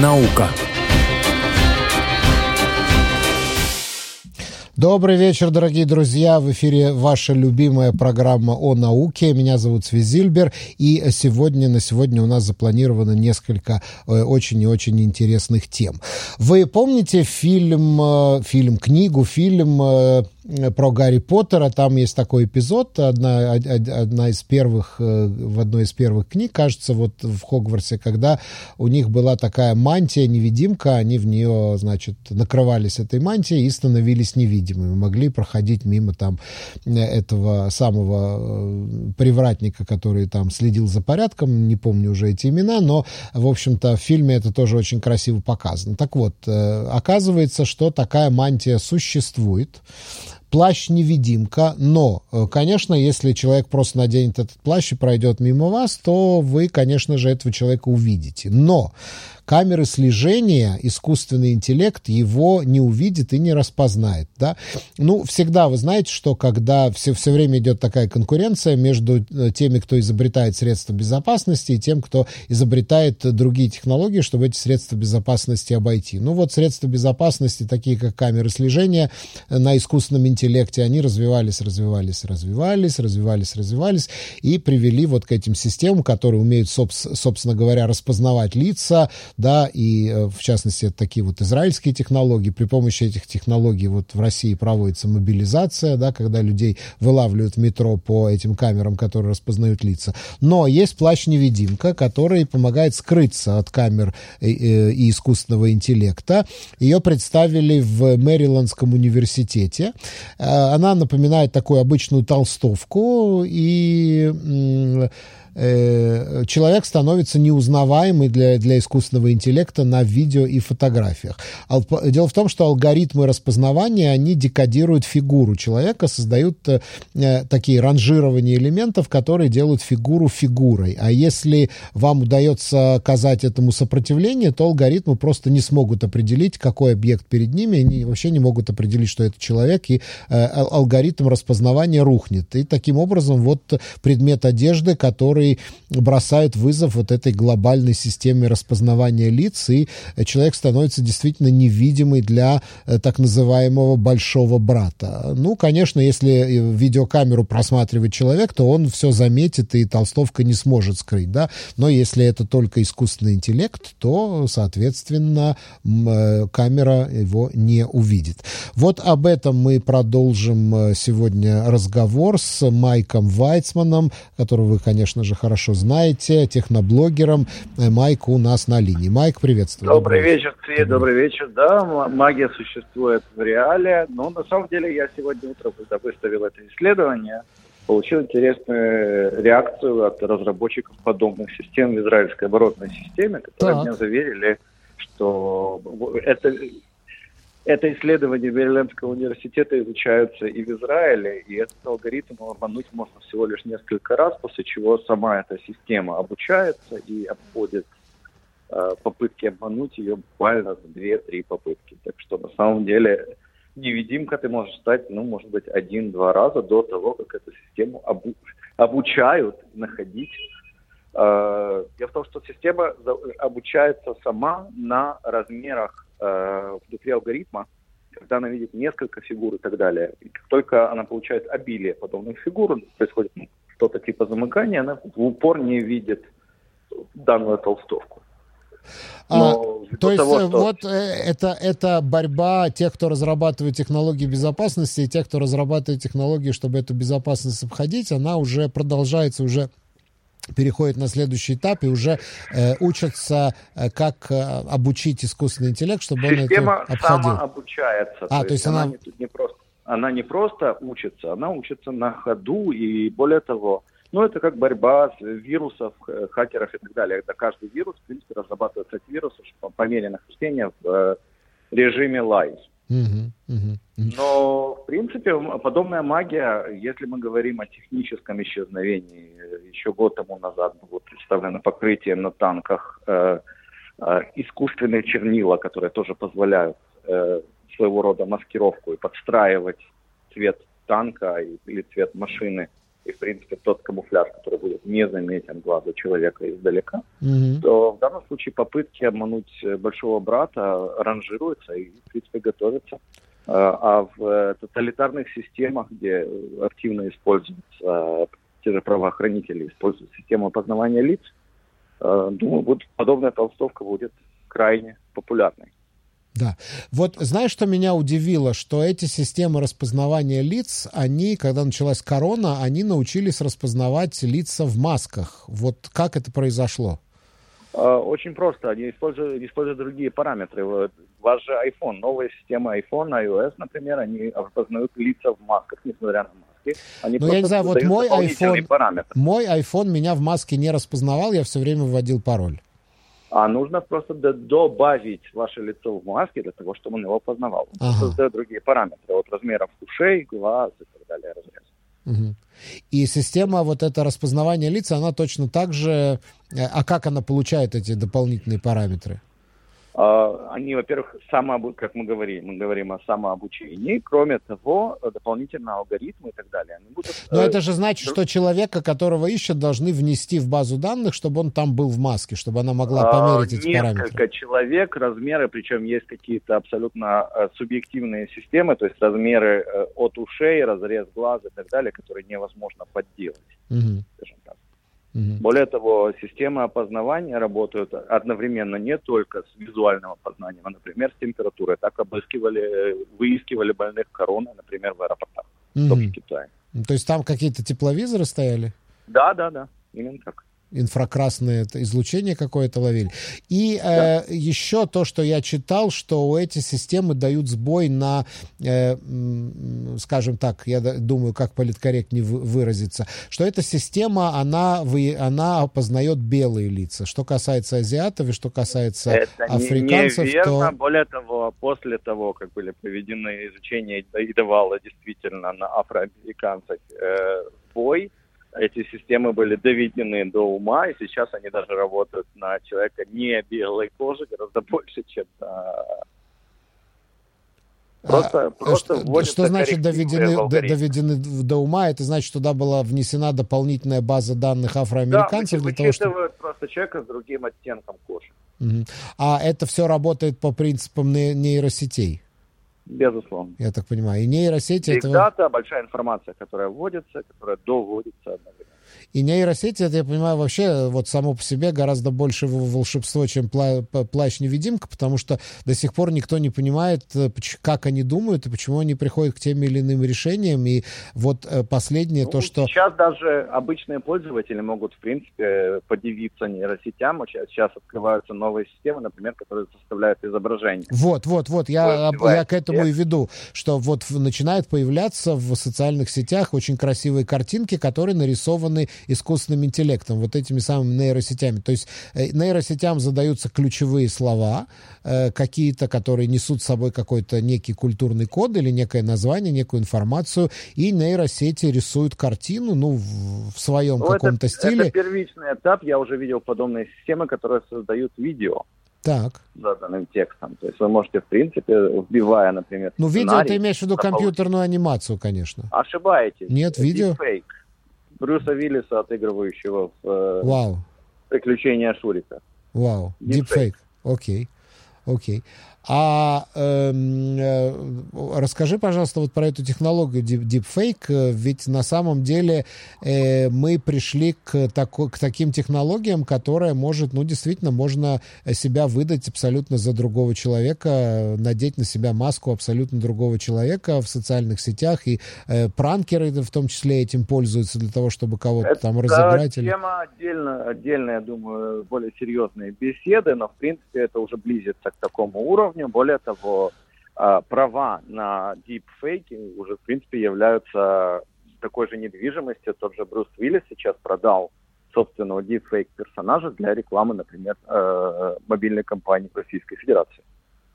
Наука. Добрый вечер, дорогие друзья. В эфире ваша любимая программа о науке. Меня зовут Свизильбер. И сегодня, на сегодня у нас запланировано несколько э, очень и очень интересных тем. Вы помните фильм, э, фильм, книгу, фильм э, про Гарри Поттера, там есть такой эпизод, одна, одна из первых, э, в одной из первых книг, кажется, вот в Хогвартсе, когда у них была такая мантия-невидимка, они в нее, значит, накрывались этой мантией и становились невидимыми, могли проходить мимо там э, этого самого э, привратника, который там следил за порядком, не помню уже эти имена, но, в общем-то, в фильме это тоже очень красиво показано. Так вот, оказывается, что такая мантия существует, плащ-невидимка, но, э, конечно, если человек просто наденет этот плащ и пройдет мимо вас, то вы, конечно же, этого человека увидите. Но камеры слежения, искусственный интеллект его не увидит и не распознает. Да? Ну, всегда вы знаете, что когда все, все время идет такая конкуренция между э, теми, кто изобретает средства безопасности, и тем, кто изобретает другие технологии, чтобы эти средства безопасности обойти. Ну вот средства безопасности, такие как камеры слежения э, на искусственном интеллекте, они развивались, развивались, развивались, развивались, развивались и привели вот к этим системам, которые умеют, собственно говоря, распознавать лица, да, и э, в частности такие вот израильские технологии. При помощи этих технологий вот в России проводится мобилизация, да, когда людей вылавливают в метро по этим камерам, которые распознают лица. Но есть плащ-невидимка, который помогает скрыться от камер э, э, и искусственного интеллекта. Ее представили в Мэриландском университете. Она напоминает такую обычную толстовку и э, человек становится неузнаваемый для, для искусственного интеллекта на видео и фотографиях. Дело в том, что алгоритмы распознавания, они декодируют фигуру человека, создают э, такие ранжирования элементов, которые делают фигуру фигурой. А если вам удается оказать этому сопротивление, то алгоритмы просто не смогут определить, какой объект перед ними, они вообще не могут определить, что это человек, и э, алгоритм распознавания рухнет. И таким образом вот предмет одежды, который который бросает вызов вот этой глобальной системе распознавания лиц, и человек становится действительно невидимый для э, так называемого большого брата. Ну, конечно, если э, видеокамеру просматривает человек, то он все заметит, и толстовка не сможет скрыть, да, но если это только искусственный интеллект, то, соответственно, э, камера его не увидит. Вот об этом мы продолжим сегодня разговор с Майком Вайцманом, которого вы, конечно же, же хорошо знаете, техноблогером. Э, Майк у нас на линии. Майк, приветствую. Добрый, добрый вечер, Свет, добрый вечер. Да, магия существует в реале, но на самом деле я сегодня утром, когда выставил это исследование, получил интересную реакцию от разработчиков подобных систем в израильской оборотной системе, которые так. меня заверили, что это это исследование Мэрилендского университета изучаются и в Израиле, и этот алгоритм обмануть можно всего лишь несколько раз, после чего сама эта система обучается и обходит э, попытки обмануть ее буквально за 2-3 попытки. Так что на самом деле невидимка ты можешь стать, ну, может быть, один-два раза до того, как эту систему обу- обучают находить. Э, дело в том, что система обучается сама на размерах э, внутри алгоритма, когда она видит несколько фигур и так далее. И как только она получает обилие подобных фигур, происходит ну, что-то типа замыкания, она в упор не видит данную толстовку. А, то есть того, э, что... вот это, это борьба тех, кто разрабатывает технологии безопасности, и тех, кто разрабатывает технологии, чтобы эту безопасность обходить, она уже продолжается уже переходят на следующий этап и уже э, учатся, э, как э, обучить искусственный интеллект, чтобы Система он это обходил. Система обучается. А, то, то есть она... Она не, не, просто, она не просто учится, она учится на ходу, и более того, ну, это как борьба с вирусов, э, хакеров и так далее. Это каждый вирус, в принципе, разрабатывается от вируса по, по мере нахождения в э, режиме live. Но, в принципе, подобная магия, если мы говорим о техническом исчезновении, еще год тому назад было представлено покрытие на танках э, э, искусственные чернила, которые тоже позволяют э, своего рода маскировку и подстраивать цвет танка или цвет машины и, в принципе, тот камуфляж, который будет незаметен глазу человека издалека, mm-hmm. то в данном случае попытки обмануть большого брата ранжируются и, в принципе, готовятся. А в тоталитарных системах, где активно используются те же правоохранители, используют систему опознавания лиц, думаю, вот подобная толстовка будет крайне популярной. Да. Вот знаешь, что меня удивило? Что эти системы распознавания лиц, они, когда началась корона, они научились распознавать лица в масках. Вот как это произошло? А, очень просто. Они используют, используют другие параметры. Ваш же iPhone, новая система iPhone, iOS, например, они распознают лица в масках, несмотря на маски. Они ну, я не знаю, вот мой iPhone, параметры. мой iPhone меня в маске не распознавал, я все время вводил пароль а нужно просто добавить ваше лицо в маске для того, чтобы он его познавал. Он ага. создает другие параметры от размеров ушей, глаз и так далее, разрез. Угу. И система вот это распознавание лица, она точно так же... Э, а как она получает эти дополнительные параметры? А, они, во-первых, самообу... как мы говорим, мы говорим о самообучении. Кроме того, дополнительно алгоритмы и так далее. Они будут... Но это же значит, что человека, которого ищут, должны внести в базу данных, чтобы он там был в маске, чтобы она могла а, померить эти Несколько параметры. Несколько человек, размеры, причем есть какие-то абсолютно э, субъективные системы, то есть размеры э, от ушей, разрез глаз и так далее, которые невозможно подделать, угу. скажем так. Угу. Более того, системы опознавания работают одновременно не только с визуальным опознанием, а, например, с температурой. Так обыскивали, выискивали больных короной, например, в аэропортах, угу. в Китае. То есть там какие-то тепловизоры стояли? Да, да, да, именно так инфракрасное излучение какое-то ловили. И да. э, еще то, что я читал, что эти системы дают сбой на, э, скажем так, я думаю, как политкорректнее выразиться, что эта система, она, вы, она опознает белые лица. Что касается азиатов и что касается Это африканцев, неверно. то... Более того, после того, как были проведены изучения и давало действительно на афроамериканцев э, бой, эти системы были доведены до ума, и сейчас они даже работают на человека не белой кожи гораздо больше, чем на Просто, а, просто что, что значит доведены, доведены до ума? Это значит, что туда была внесена дополнительная база данных афроамериканцев да, для того, чтобы... просто человека с другим оттенком кожи. Угу. А это все работает по принципам нейросетей? Безусловно. Я так понимаю. И нейросети... Big это... дата, большая информация, которая вводится, которая доводится одновременно. И нейросети, это, я понимаю, вообще вот само по себе гораздо больше волшебство, чем пла плащ-невидимка, потому что до сих пор никто не понимает, э, как они думают и почему они приходят к тем или иным решениям. И вот э, последнее, ну, то, что... Сейчас даже обычные пользователи могут, в принципе, подивиться нейросетям. Сейчас открываются новые системы, например, которые составляют изображение. Вот, вот, вот. Я, я к этому и веду, что вот начинают появляться в социальных сетях очень красивые картинки, которые нарисованы искусственным интеллектом, вот этими самыми нейросетями. То есть э, нейросетям задаются ключевые слова, э, какие-то, которые несут с собой какой-то некий культурный код или некое название, некую информацию, и нейросети рисуют картину, ну, в, своем ну, каком-то это, стиле. Это первичный этап, я уже видел подобные системы, которые создают видео. Так. заданным текстом. То есть вы можете, в принципе, вбивая, например, Ну, видео ты имеешь в виду компьютерную анимацию, конечно. Ошибаетесь. Нет, видео? Фейк. Брюса Виллиса, отыгрывающего в э, Вау. «Приключения Шурика». Вау, дипфейк. Окей, окей. А эм, э, расскажи, пожалуйста, вот про эту технологию deepfake. Ведь на самом деле э, мы пришли к, тако, к таким технологиям, которые может, ну, действительно, можно себя выдать абсолютно за другого человека, надеть на себя маску абсолютно другого человека в социальных сетях. И э, пранкеры в том числе этим пользуются для того, чтобы кого-то там разыграть. Это тема отдельно, отдельно, я думаю, более серьезные беседы, но, в принципе, это уже близится к такому уровню уровню. Более того, а, права на дипфейки уже, в принципе, являются такой же недвижимостью. Тот же Брюс Уиллис сейчас продал собственного дипфейк персонажа для рекламы, например, э, мобильной компании Российской Федерации.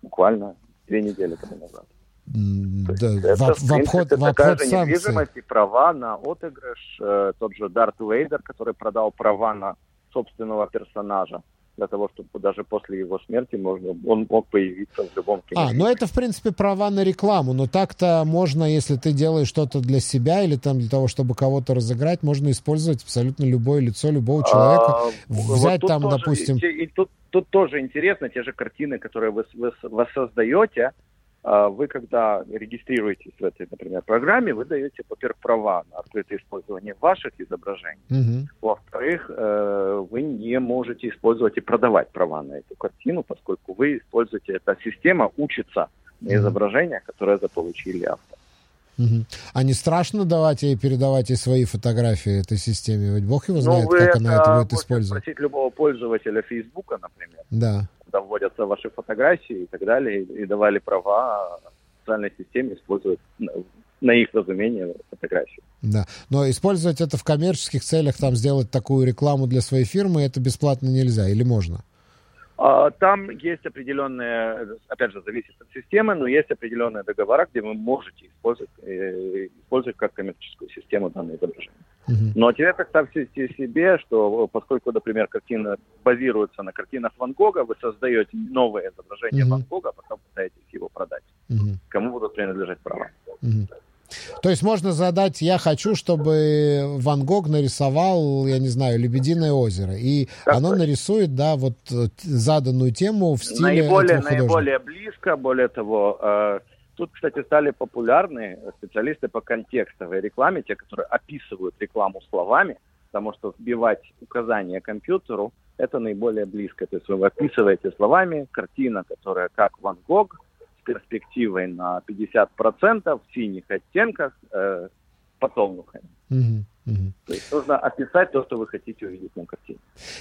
Буквально две недели тому назад. Да, это, в, в, обход, в обход же недвижимость и права на отыгрыш. Э, тот же Дарт Вейдер, который продал права на собственного персонажа для того, чтобы даже после его смерти можно, он мог появиться в любом кино. А, ну это, в принципе, права на рекламу, но так-то можно, если ты делаешь что-то для себя или там для того, чтобы кого-то разыграть, можно использовать абсолютно любое лицо любого человека, а, взять вот там, тоже, допустим... И, и тут, тут тоже интересно, те же картины, которые вы, вы воссоздаете, а вы, когда регистрируетесь в этой, например, программе, вы даете, во-первых, права на открытое использование ваших изображений. Uh-huh. Во-вторых, э, вы не можете использовать и продавать права на эту картину, поскольку вы используете, эта система учится на uh-huh. изображениях, которые заполучили автор. Угу. А не страшно давать и передавать и свои фотографии этой системе? Ведь Бог его ну, знает, ну, как она это будет использовать. спросить любого пользователя Фейсбука, например. Да вводятся ваши фотографии и так далее, и давали права социальной системе использовать на их разумение фотографии. Да, но использовать это в коммерческих целях, там сделать такую рекламу для своей фирмы, это бесплатно нельзя или можно? А, там есть определенные, опять же, зависит от системы, но есть определенные договора, где вы можете использовать, э, использовать как коммерческую систему данное изображение. Uh-huh. Но теперь представьте себе, что поскольку, например, картина базируется на картинах Ван Гога, вы создаете новое изображение uh-huh. Ван Гога, а потом пытаетесь его продать. Кому будут принадлежать права? То есть можно задать, я хочу, чтобы Ван Гог нарисовал, я не знаю, «Лебединое озеро», и так оно нарисует, да, вот э, заданную тему в стиле наиболее, этого Наиболее близко, более того, э, тут, кстати, стали популярны специалисты по контекстовой рекламе, те, которые описывают рекламу словами, потому что вбивать указания компьютеру – это наиболее близко. То есть вы описываете словами картина, которая как Ван Гог, перспективой на 50% в синих оттенках э, потолнухами. Угу. Угу. То есть нужно описать то, что вы хотите увидеть на картине.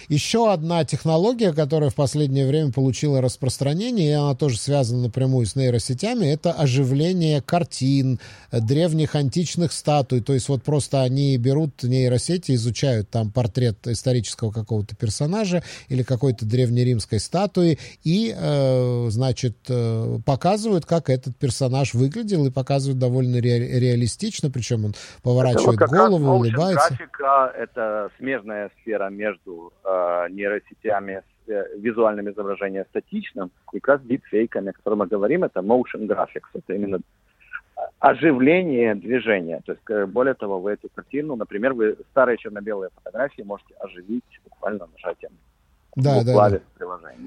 Еще одна технология, которая в последнее время получила распространение, и она тоже связана напрямую с нейросетями, это оживление картин, древних античных статуй. То есть вот просто они берут нейросети, изучают там портрет исторического какого-то персонажа или какой-то древнеримской статуи и, э, значит, э, показывают, как этот персонаж выглядел и показывают довольно ре- реалистично, причем он поворачивает голову, улыбается. Графика — это смежная сфера между э, нейросетями с э, визуальным изображением статичным и как раз дипфейками, о котором мы говорим, это motion graphics. Это именно оживление движения. То есть, э, более того, вы эту картину, например, вы старые черно-белые фотографии можете оживить буквально нажатием да, да, да.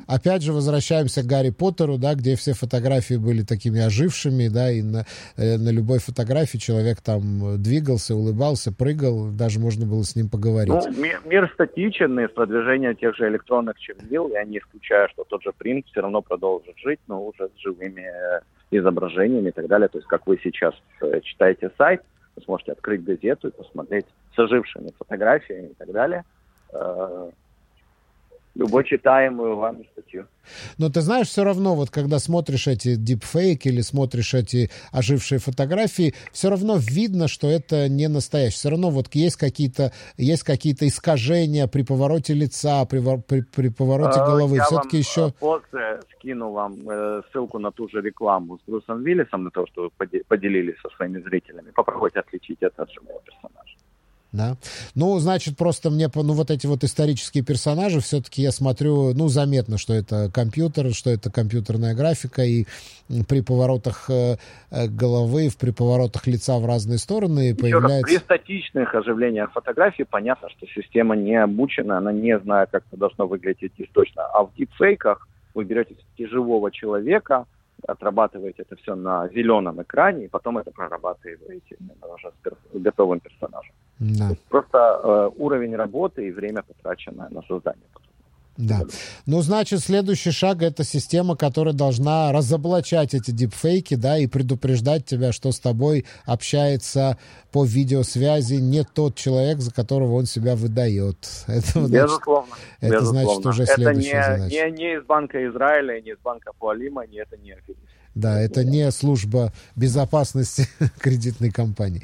Опять же возвращаемся к Гарри Поттеру, да, где все фотографии были такими ожившими, да, и на, э, на любой фотографии человек там двигался, улыбался, прыгал, даже можно было с ним поговорить. Ну, мир, мир статичен, и с продвижением тех же электронных чернил, я не исключаю, что тот же принт все равно продолжит жить, но уже с живыми э, изображениями и так далее. То есть, как вы сейчас э, читаете сайт, вы сможете открыть газету и посмотреть с ожившими фотографиями и так далее любой читаемую вам статью. Но ты знаешь, все равно, вот когда смотришь эти дипфейки или смотришь эти ожившие фотографии, все равно видно, что это не настоящее. Все равно вот есть какие-то есть какие-то искажения при повороте лица, при, при, при повороте а, головы. Я Все-таки вам еще... после скину вам э, ссылку на ту же рекламу с Брюсом Виллисом, на то, что вы поделились со своими зрителями. Попробуйте отличить это от живого персонажа. Да. Ну, значит, просто мне, ну, вот эти вот исторические персонажи, все-таки я смотрю, ну, заметно, что это компьютер, что это компьютерная графика, и при поворотах э, э головы, при поворотах лица в разные стороны Еще появляется... Раз, при статичных оживлениях фотографий понятно, что система не обучена, она не знает, как это должно выглядеть точно. А в дипфейках вы берете живого человека, отрабатываете это все на зеленом экране, и потом это прорабатываете уже с готовым персонажем. Да. Просто э, уровень работы и время потраченное на создание. Да. Ну, значит, следующий шаг — это система, которая должна разоблачать эти дипфейки, да, и предупреждать тебя, что с тобой общается по видеосвязи не тот человек, за которого он себя выдает. Это, безусловно. Значит, это безусловно. значит уже следующая это не, задача. Не, не из Банка Израиля, не из Банка Пуалима, не это не аферисты. Да, это не служба безопасности кредитной компании.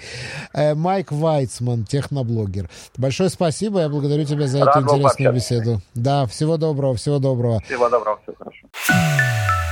Э, Майк Вайцман, техноблогер. Большое спасибо, я благодарю тебя за Рад эту интересную беседу. Да, всего доброго, всего доброго. Всего доброго, все хорошо.